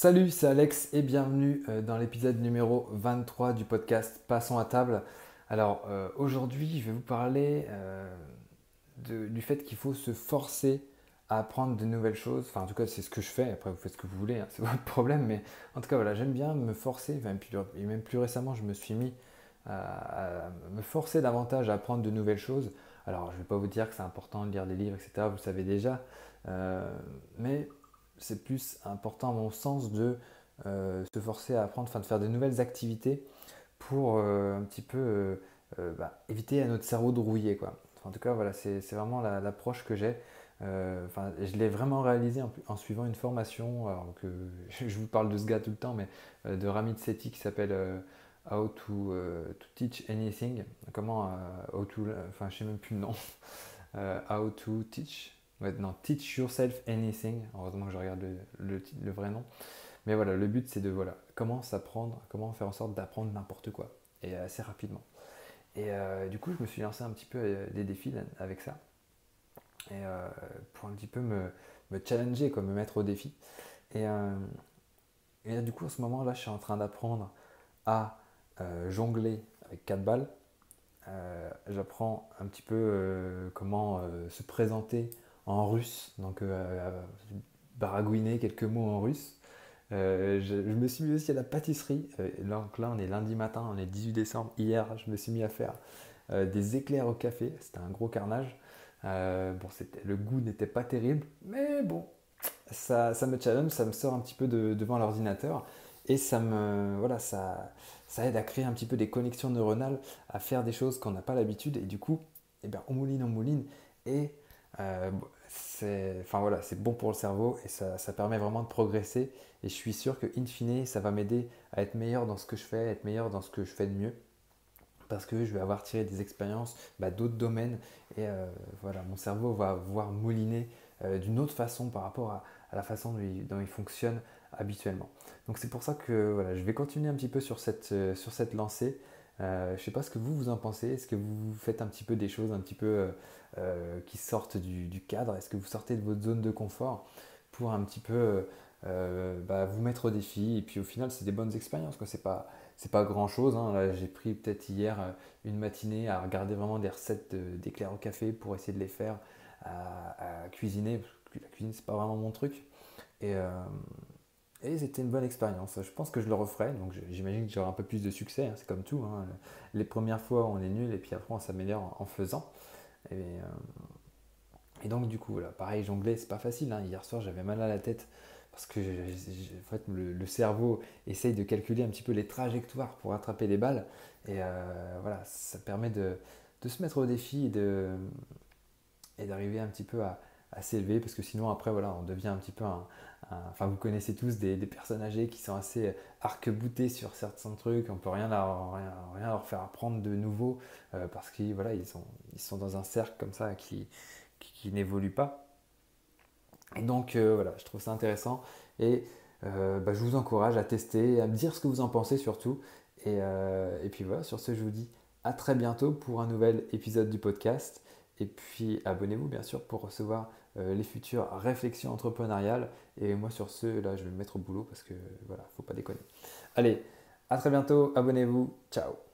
Salut, c'est Alex et bienvenue euh, dans l'épisode numéro 23 du podcast Passons à table. Alors euh, aujourd'hui, je vais vous parler euh, du fait qu'il faut se forcer à apprendre de nouvelles choses. Enfin, en tout cas, c'est ce que je fais. Après, vous faites ce que vous voulez, hein, c'est votre problème. Mais en tout cas, voilà, j'aime bien me forcer. et même plus récemment, je me suis mis à, me forcer davantage à apprendre de nouvelles choses. Alors, je ne vais pas vous dire que c'est important de lire des livres, etc. Vous le savez déjà. mais c'est plus important à mon sens de euh, se forcer à apprendre, enfin de faire de nouvelles activités pour euh, un petit peu euh, bah, éviter à notre cerveau de rouiller. Quoi. en tout cas, voilà, c'est vraiment l'approche que j'ai. Enfin, je l'ai vraiment réalisé en, suivant une formation, que je vous parle de ce gars tout le temps, mais de Ramit Sethi qui s'appelle How to, Teach Anything. Comment, how to, enfin, je sais même plus le nom. how to Teach non, Teach Yourself Anything. Heureusement que je regarde le, vrai nom. Mais voilà, le but c'est de voilà, comment s'apprendre, comment faire en sorte d'apprendre n'importe quoi et assez rapidement. Et euh, du coup, je me suis lancé un petit peu euh, des défis avec ça. Euh, pour un petit peu me, challenger, me mettre au défi. Et, du coup, en ce moment-là, je suis en train d'apprendre à jongler avec quatre balles. J'apprends un petit peu comment se présenter en russe, donc euh, baragouiner quelques mots en russe. Euh, je, me suis mis aussi à la pâtisserie. Euh, là, on est lundi matin, on est 18 décembre. Hier, je me suis mis à faire des éclairs au café. C'était un gros carnage. bon, le goût n'était pas terrible, mais bon, ça, ça, me challenge, ça me sort un petit peu devant l'ordinateur et ça me voilà, ça, ça aide à créer un petit peu des connexions neuronales, à faire des choses qu'on n'a pas l'habitude et du coup, eh bien, on mouline, on mouline et c'est bon pour le cerveau et ça, permet vraiment de progresser. Et je suis sûr que, in fine, ça va m'aider à être meilleur dans ce que je fais, à être meilleur dans ce que je fais de mieux. Parce que je vais avoir tiré des expériences bah, d'autres domaines et euh, voilà, mon cerveau va voir mouliner euh, d'une autre façon par rapport à, la façon dont il, fonctionne habituellement. Donc c'est pour ça que voilà, je vais continuer un petit peu sur cette, euh, sur cette lancée. Je ne sais pas ce que vous vous en pensez. Est-ce que vous faites un petit peu des choses un petit peu euh, qui sortent du, cadre? Est-ce que vous sortez de votre zone de confort pour un petit peu euh, bah, vous mettre au défi? Et puis au final, c'est des bonnes expériences. Ce n'est pas, pas grand-chose. Hein. J'ai pris peut-être hier euh, une matinée à regarder vraiment des recettes d'éclairs au café pour essayer de les faire à, cuisiner. Parce que la cuisine, c'est pas vraiment mon truc. Et c'était une bonne expérience. Je pense que je le referai. Donc j'imagine que j'aurai un peu plus de succès. Hein. C'est comme tout. Hein. Les premières fois, on est nul et puis après, on s'améliore en faisant. Euh, et, donc du coup, voilà, pareil, jongler, c'est pas facile. Hein. Hier soir, j'avais mal à la tête parce que en fait, le, cerveau essaye de calculer un petit peu les trajectoires pour attraper les balles. Et euh, voilà, ça permet de, de, se mettre au défi et, d'arriver un petit peu à, à s'élever parce que sinon après voilà on devient un petit peu un, enfin vous connaissez tous des, des, personnes âgées qui sont assez arc-boutées sur certains trucs on peut rien leur, rien, rien leur faire apprendre de nouveau euh, parce qu'ils voilà ils sont ils sont dans un cercle comme ça qui qui, n'évolue pas. Et donc euh, voilà je trouve ça intéressant et euh, bah, je vous encourage à tester à me dire ce que vous en pensez surtout. Et, et puis voilà sur ce je vous dis à très bientôt pour un nouvel épisode du podcast. Et puis abonnez-vous bien sûr pour recevoir euh, les futures réflexions entrepreneuriales. Et moi sur ce, là je vais me mettre au boulot parce que voilà, faut pas déconner. Allez, à très bientôt, abonnez-vous, ciao